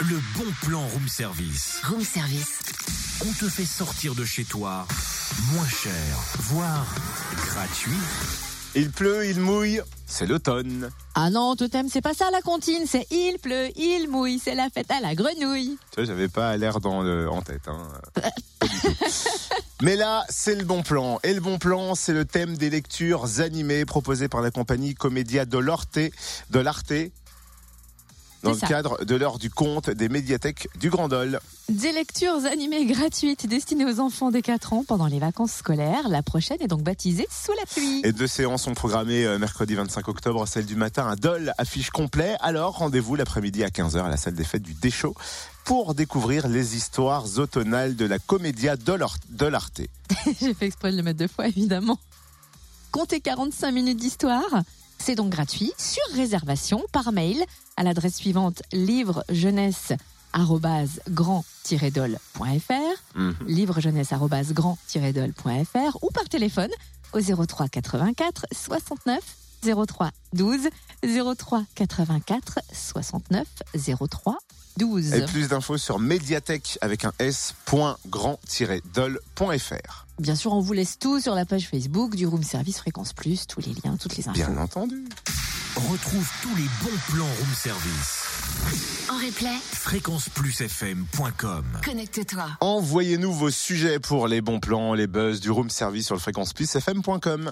le bon plan room service. Room service. On te fait sortir de chez toi moins cher, voire gratuit. Il pleut, il mouille, c'est l'automne. Ah non, Totem, c'est pas ça la comptine, c'est il pleut, il mouille, c'est la fête à la grenouille. Tu vois, j'avais pas l'air dans le, en tête. Hein. Mais là, c'est le bon plan. Et le bon plan, c'est le thème des lectures animées proposées par la compagnie Comédia de l'Arte, de l'Arte, dans le ça. cadre de l'heure du conte des médiathèques du Grand Dol. Des lectures animées gratuites destinées aux enfants des 4 ans pendant les vacances scolaires. La prochaine est donc baptisée Sous la pluie. Et deux séances sont programmées euh, mercredi 25 octobre, celle du matin à Dole, affiche complet. Alors, rendez-vous l'après-midi à 15h à la salle des fêtes du Déchaud pour découvrir les histoires automnales de la Comédia de l'Or- de l'Arte. J'ai fait exprès de le mettre deux fois, évidemment. Comptez 45 minutes d'histoire. C'est donc gratuit sur réservation par mail à l'adresse suivante livre jeunesse grand-dol.fr Mhm. livre jeunesse grand-dol.fr ou par téléphone au 03 84 69 03 12 03 84 69 03 12. Et plus d'infos sur médiathèque avec un s.grand-dol.fr. Bien sûr, on vous laisse tout sur la page Facebook du Room Service Fréquence Plus, tous les liens, toutes les infos. Bien entendu. Retrouve tous les bons plans room service. En replay, Fréquenceplusfm.com connecte-toi. Envoyez-nous vos sujets pour les bons plans, les buzz du room service sur le fréquence plus fm.com.